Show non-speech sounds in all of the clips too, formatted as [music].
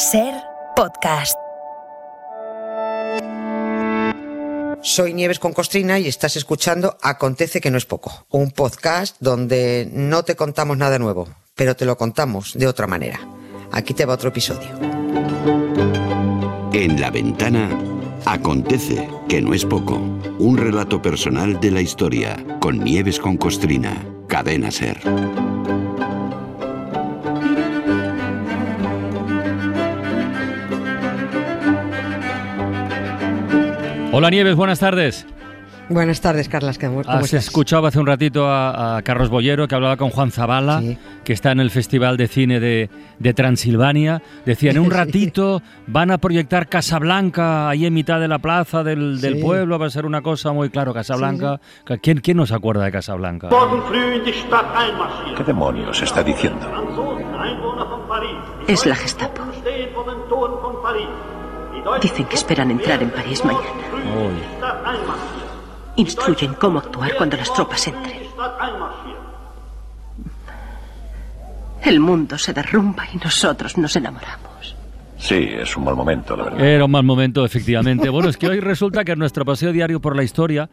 Ser podcast. Soy Nieves con Costrina y estás escuchando Acontece que no es poco, un podcast donde no te contamos nada nuevo, pero te lo contamos de otra manera. Aquí te va otro episodio. En la ventana Acontece que no es poco, un relato personal de la historia con Nieves con Costrina, cadena ser. Hola Nieves, buenas tardes. Buenas tardes, Carlas. ¿Cómo Has estás? escuchado hace un ratito a, a Carlos Bollero que hablaba con Juan Zabala, Sí. que está en el Festival de Cine de, de Transilvania. Decía, en [laughs] un Sí. ratito van a proyectar Casablanca ahí en mitad de la plaza del, del Sí. pueblo. Va a ser una cosa muy claro, Casablanca. ¿Quién, ¿Quién no se acuerda de Casablanca? ¿Qué demonios está diciendo? Es la Gestapo. Dicen que esperan entrar en París mañana. Instruyen cómo actuar cuando las tropas entren. El mundo se derrumba y nosotros nos enamoramos. Sí, es un mal momento, la verdad. Era un mal momento, efectivamente. Bueno, es que hoy resulta que en nuestro paseo diario por la historia,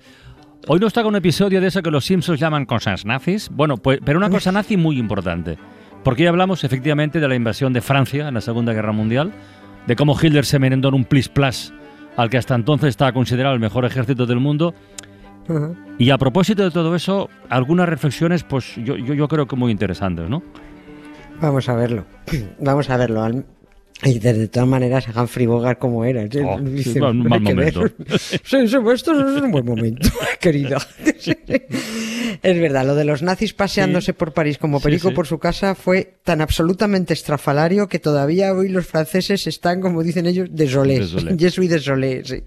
hoy nos toca un episodio de eso que los Simpsons llaman cosas nazis. Bueno, pues, pero una cosa nazi muy importante. Porque hoy hablamos efectivamente de la invasión de Francia en la Segunda Guerra Mundial, de cómo Hitler se merendó en un plis-plas al que hasta entonces estaba considerado el mejor ejército del mundo. Y a propósito de todo eso, algunas reflexiones, pues yo, yo, yo creo que muy interesantes, ¿no? Vamos a verlo. [clears throat] Vamos a verlo. Al- Y de, de todas maneras, Humphrey Bogart como era. ¿sí? Oh, sí, Dice, un "No mal hay que ver". momento. [laughs] Sí, sí, esto es un buen momento, [laughs] querida. Es verdad, lo de los nazis paseándose por París como Sí, perico sí. por su casa fue tan absolutamente estrafalario que todavía hoy los franceses están, como dicen ellos, desolés. Yo soy [laughs] desolé, sí.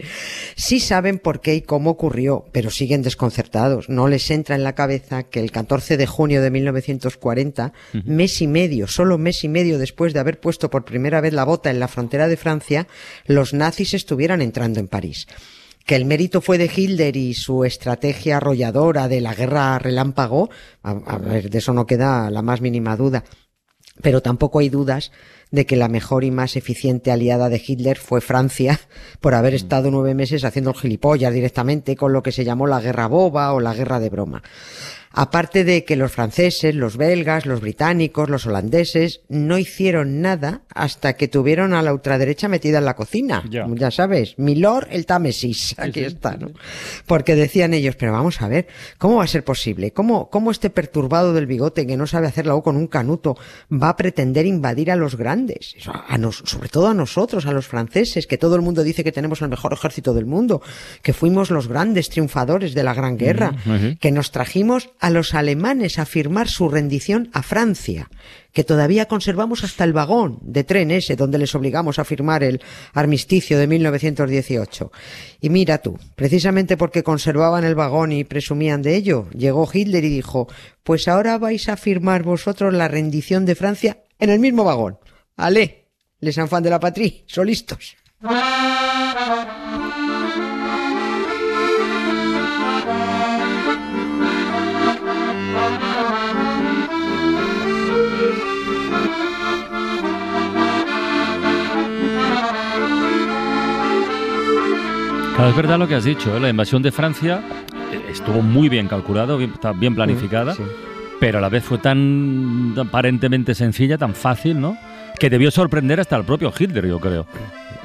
Sí saben por qué y cómo ocurrió, pero siguen desconcertados. No les entra en la cabeza que el 14 de junio de 1940, mes y medio, solo mes y medio después de haber puesto por primera vez la bota en la frontera de Francia, los nazis estuvieran entrando en París. Que el mérito fue de Hitler y su estrategia arrolladora de la guerra relámpago, a, a ver, de eso no queda la más mínima duda. Pero tampoco hay dudas de que la mejor y más eficiente aliada de Hitler fue Francia, [laughs] por haber estado nueve meses haciendo el gilipollas directamente con lo que se llamó la guerra boba o la guerra de broma. Aparte de que los franceses, los belgas, los británicos, los holandeses no hicieron nada hasta que tuvieron a la ultraderecha metida en la cocina. Ya. sabes, Milord el Támesis, aquí está, ¿no? Porque decían ellos, pero vamos a ver, ¿cómo va a ser posible? ¿Cómo, cómo este perturbado del bigote que no sabe hacerla o con un canuto va a pretender invadir a los grandes? A nos- sobre todo a nosotros, a los franceses, que todo el mundo dice que tenemos el mejor ejército del mundo, que fuimos los grandes triunfadores de la Gran Guerra, que nos trajimos a los alemanes a firmar su rendición a Francia, que todavía conservamos hasta el vagón de tren ese donde les obligamos a firmar el armisticio de 1918. Y mira tú, precisamente porque conservaban el vagón y presumían de ello, llegó Hitler y dijo, pues ahora vais a firmar vosotros la rendición de Francia en el mismo vagón. Ale, les enfants de la patrie, son Claro, es verdad lo que has dicho, ¿eh? la invasión de Francia eh, estuvo muy bien calculado, bien, bien planificada, Sí. pero a la vez fue tan aparentemente sencilla, tan fácil, ¿no? Que debió sorprender hasta el propio Hitler, yo creo.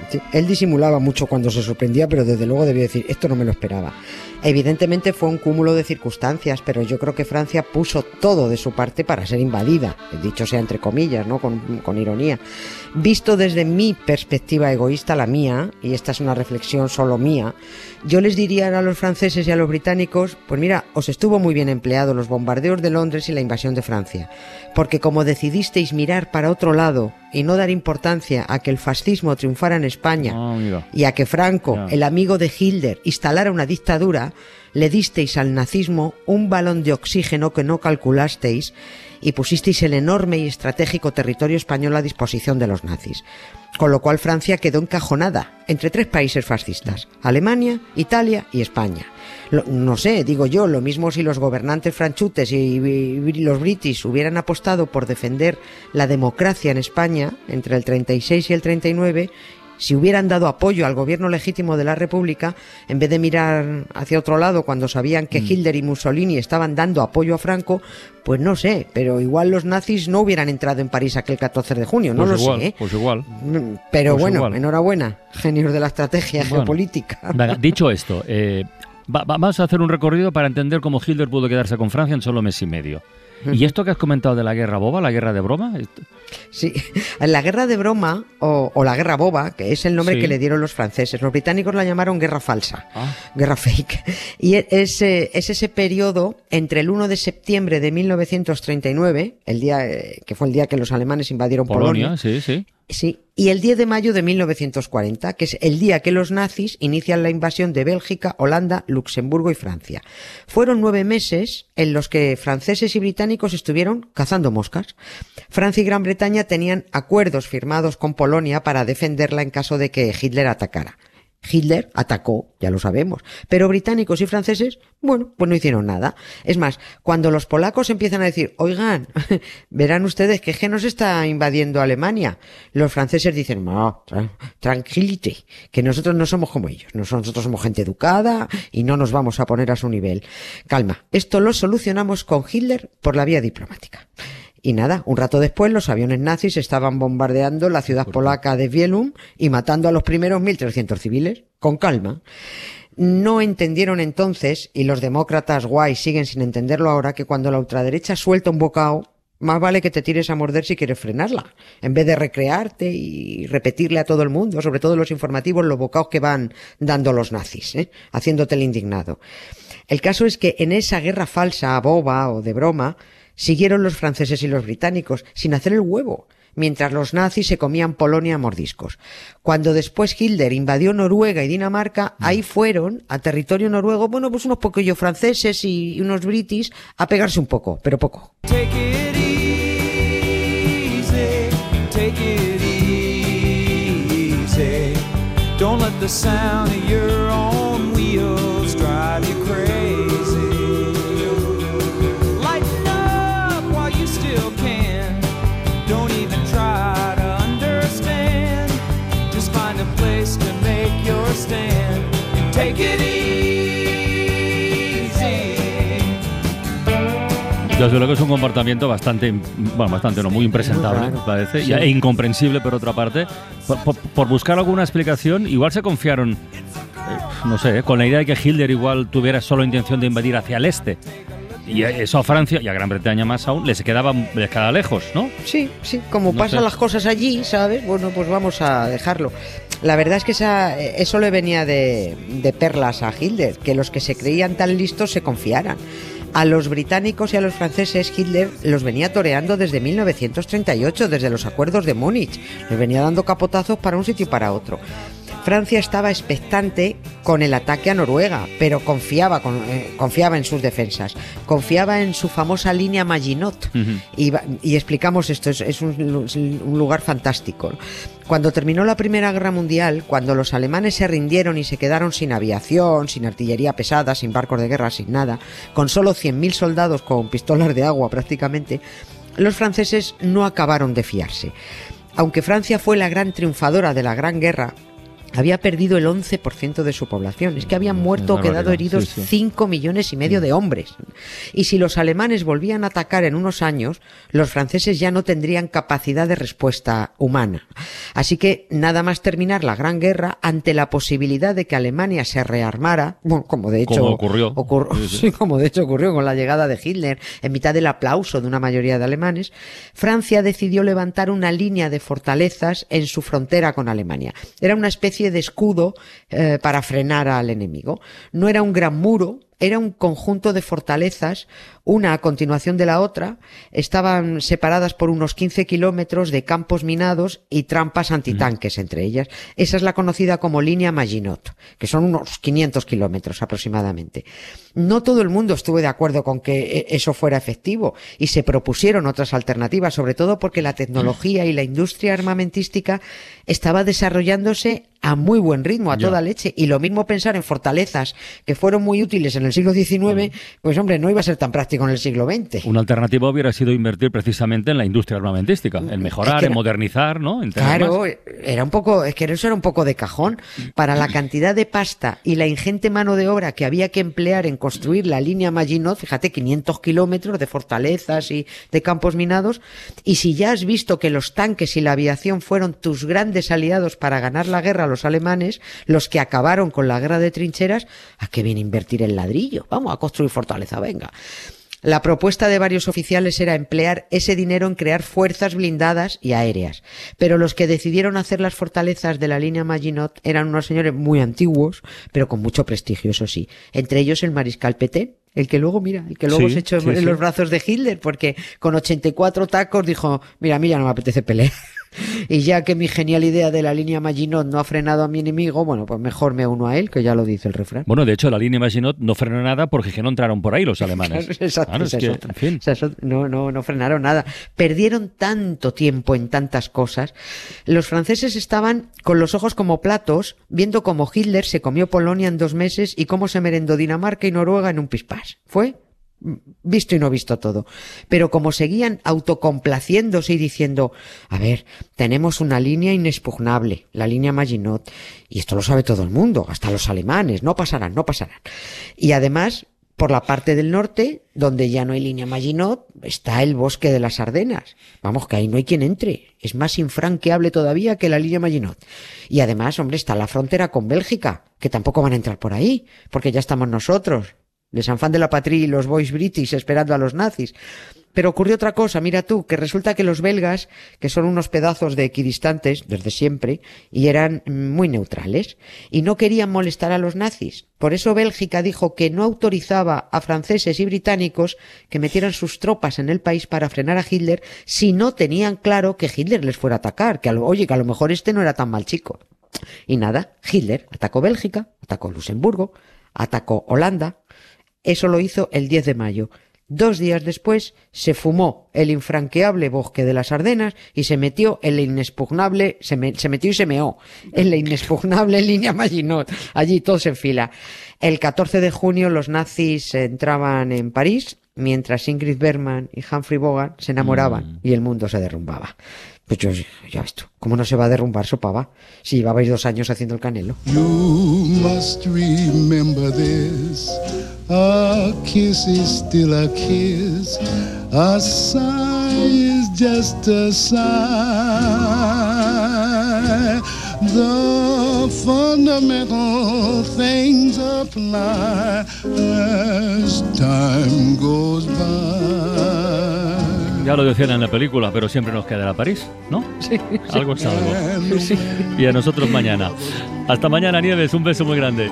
Sí, Él disimulaba mucho cuando se sorprendía, pero desde luego debió decir, esto no me lo esperaba. Evidentemente fue un cúmulo de circunstancias, pero yo creo que Francia puso todo de su parte para ser invadida, dicho sea entre comillas, ¿no? Con, con ironía. Visto desde mi perspectiva egoísta, la mía, y esta es una reflexión solo mía, yo les diría a los franceses y a los británicos, pues mira, os estuvo muy bien empleado los bombardeos de Londres y la invasión de Francia, porque como decidisteis mirar para otro lado y no dar importancia a que el fascismo triunfara en España, Ah, y a que Franco, el amigo de Hitler, instalara una dictadura, le disteis al nazismo un balón de oxígeno que no calculasteis y pusisteis el enorme y estratégico territorio español a disposición de los nazis. Con lo cual Francia quedó encajonada entre tres países fascistas, Alemania, Italia y España. No sé, digo yo, lo mismo si los gobernantes franchutes y, los britis hubieran apostado por defender la democracia en España entre el 36 y el 39, si hubieran dado apoyo al gobierno legítimo de la República, en vez de mirar hacia otro lado cuando sabían que Hitler y Mussolini estaban dando apoyo a Franco, pues no sé, pero igual los nazis no hubieran entrado en París aquel 14 de junio, no Pues lo igual, sé. ¿eh? pues igual. Mm, Pero Pues bueno, igual. enhorabuena, genios de la estrategia Bueno. geopolítica. Venga, [laughs] dicho esto, eh, va- va- vamos a hacer un recorrido para entender cómo Hitler pudo quedarse con Francia en solo mes y medio. ¿Y esto que has comentado de la guerra boba, la guerra de broma? Sí, [laughs] la guerra de broma o, o la guerra boba, que es el nombre Sí. que le dieron los franceses, los británicos la llamaron guerra falsa, Ah. guerra fake. Y e- es, es ese periodo entre el 1 de septiembre de 1939, el día eh, que fue el día que los alemanes invadieron Polonia, Polonia, sí, sí. Sí, y el 10 de mayo de 1940, que es el día que los nazis inician la invasión de Bélgica, Holanda, Luxemburgo y Francia. Fueron nueve meses en los que franceses y británicos estuvieron cazando moscas. Francia y Gran Bretaña tenían acuerdos firmados con Polonia para defenderla en caso de que Hitler atacara. Hitler atacó, ya lo sabemos, pero británicos y franceses, bueno, pues no hicieron nada. Es más, cuando los polacos empiezan a decir, oigan, [laughs] verán ustedes que que nos está invadiendo Alemania, los franceses dicen, no, tra- tranquility, que nosotros no somos como ellos, nosotros somos gente educada y no nos vamos a poner a su nivel. Calma, esto lo solucionamos con Hitler por la vía diplomática. Y nada, un rato después los aviones nazis estaban bombardeando la ciudad polaca de Wielum y matando a los primeros 1.300 civiles, con calma. No entendieron entonces, y los demócratas guay siguen sin entenderlo ahora, que cuando la ultraderecha suelta un bocado, más vale que te tires a morder si quieres frenarla, en vez de recrearte y repetirle a todo el mundo, sobre todo los informativos, los bocados que van dando los nazis, ¿eh? haciéndote el indignado. El caso es que en esa guerra falsa, boba o de broma, siguieron los franceses y los británicos, sin hacer el huevo, mientras los nazis se comían Polonia a mordiscos. Cuando después Hitler invadió Noruega y Dinamarca, ahí fueron a territorio noruego, bueno, pues unos poquillos franceses y unos britis a pegarse un poco, pero poco. Take Desde luego es un comportamiento bastante, bueno, bastante no, muy impresentable, Muy parece, Sí. e incomprensible por otra parte. Por, por- por buscar alguna explicación, igual se confiaron, eh, no sé, eh, con la idea de que Hitler igual tuviera solo intención de invadir hacia el este. Y eso a Francia y a Gran Bretaña más aún les quedaba, les quedaba lejos, ¿no? Sí, sí, como No pasan sé. las cosas allí, ¿sabes? Bueno, pues vamos a dejarlo. La verdad es que esa, eso le venía de, de perlas a Hitler, que los que se creían tan listos se confiaran. A los británicos y a los franceses Hitler los venía toreando desde 1938, desde los acuerdos de Múnich. Les venía dando capotazos para un sitio y para otro. Francia estaba expectante con el ataque a Noruega, pero confiaba, con- eh, confiaba en sus defensas, confiaba en su famosa línea Maginot. Y, explicamos esto, es, es un, lu- es un lugar fantástico. Cuando terminó la Primera Guerra Mundial, cuando los alemanes se rindieron y se quedaron sin aviación, sin artillería pesada, sin barcos de guerra, sin nada, con solo 100.000 soldados con pistolas de agua prácticamente, los franceses no acabaron de fiarse. Aunque Francia fue la gran triunfadora de la Gran Guerra, había perdido el 11% de su población. Es que habían muerto o quedado heridos sí, sí. 5 millones y medio de hombres. Y si los alemanes volvían a atacar en unos años, los franceses ya no tendrían capacidad de respuesta humana. Así que nada más terminar la Gran Guerra, ante la posibilidad de que Alemania se rearmara, bueno, como de hecho Como ocurrió. ocur- sí, [laughs] como de hecho ocurrió con la llegada de Hitler, en mitad del aplauso de una mayoría de alemanes, Francia decidió levantar una línea de fortalezas en su frontera con Alemania. Era una especie de escudo eh, para frenar al enemigo. No era un gran muro, era un conjunto de fortalezas, una a continuación de la otra, estaban separadas por unos 15 kilómetros de campos minados y trampas antitanques entre ellas. Esa es la conocida como línea Maginot, que son unos 500 kilómetros aproximadamente. No todo el mundo estuvo de acuerdo con que e, eso fuera efectivo y se propusieron otras alternativas, sobre todo porque la tecnología y la industria armamentística estaba desarrollándose a muy buen ritmo, a toda leche. Y lo mismo pensar en fortalezas que fueron muy útiles en el siglo XIX, pues hombre, no iba a ser tan práctico en el siglo XX. Una alternativa hubiera sido invertir precisamente en la industria armamentística, en mejorar, en modernizar, ¿no? claro, era un poco, es que eso era un poco de cajón. Para la cantidad de pasta y la ingente mano de obra que había que emplear en construir la línea Maginot, fíjate, 500 kilómetros de fortalezas y de campos minados, y si ya has visto que los tanques y la aviación fueron tus grandes aliados para ganar la guerra los alemanes, los que acabaron con la guerra de trincheras, ¿a qué viene invertir el ladrillo? Vamos a construir fortaleza, venga. La propuesta de varios oficiales era emplear ese dinero en crear fuerzas blindadas y aéreas. Pero los que decidieron hacer las fortalezas de la línea Maginot eran unos señores muy antiguos, pero con mucho prestigio, eso sí. Entre ellos el mariscal Petain, el que luego, mira, el que luego se echó en los brazos de Hitler, porque con 84 tacos dijo, mira, a mí ya no me apetece pelear. Y ya que mi genial idea de la línea Maginot no ha frenado a mi enemigo, bueno, pues mejor me uno a él, que ya lo dice el refrán. Bueno, de hecho, la línea Maginot no frenó nada porque no entraron por ahí los [laughs] alemanes. Exacto, no, no, no frenaron nada. Perdieron tanto tiempo en tantas cosas. Los franceses estaban con los ojos como platos, viendo cómo Hitler se comió Polonia en dos meses y cómo se merendó Dinamarca y Noruega en un pispás. Fue visto y no visto todo. Pero como seguían autocomplaciéndose y diciendo, a ver, tenemos una línea inexpugnable, la línea Maginot, y esto lo sabe todo el mundo, hasta los alemanes, no pasarán, no pasarán. Y además, por la parte del norte, donde ya no hay línea Maginot, está el bosque de las Ardenas. Vamos, que ahí no hay quien entre. Es más infranqueable todavía que la línea Maginot. Y además, hombre, está la frontera con Bélgica, que tampoco van a entrar por ahí, porque ya estamos nosotros, de San Fan de la Patria y los boys british esperando a los nazis. Pero ocurrió otra cosa, mira tú, que resulta que los belgas, que son unos pedazos de equidistantes desde siempre, y eran muy neutrales, y no querían molestar a los nazis. Por eso Bélgica dijo que no autorizaba a franceses y británicos que metieran sus tropas en el país para frenar a Hitler si no tenían claro que Hitler les fuera a atacar, que oye, que a lo mejor este no era tan mal chico. Y nada, Hitler atacó Bélgica, atacó Luxemburgo, atacó Holanda, eso lo hizo el 10 de mayo. Dos días después se fumó el infranqueable bosque de las Ardenas y se metió en la inexpugnable, se, metió y se meó en la inexpugnable [laughs] línea Maginot. Allí todos en fila. El 14 de junio los nazis entraban en París, mientras Ingrid Bergman y Humphrey Bogart se enamoraban mm. y el mundo se derrumbaba. Pues yo, ya esto, ¿cómo no se va a derrumbar su pava si llevabais dos años haciendo el canelo? You must remember this. A kiss is still a kiss. A sigh is just a sigh. The fundamental things apply as time goes by. Ya lo decían en la película, pero siempre nos quedará París, ¿no? Sí. Algo es algo. Sí. Y a nosotros mañana. Hasta mañana, Nieves. Un beso muy grande.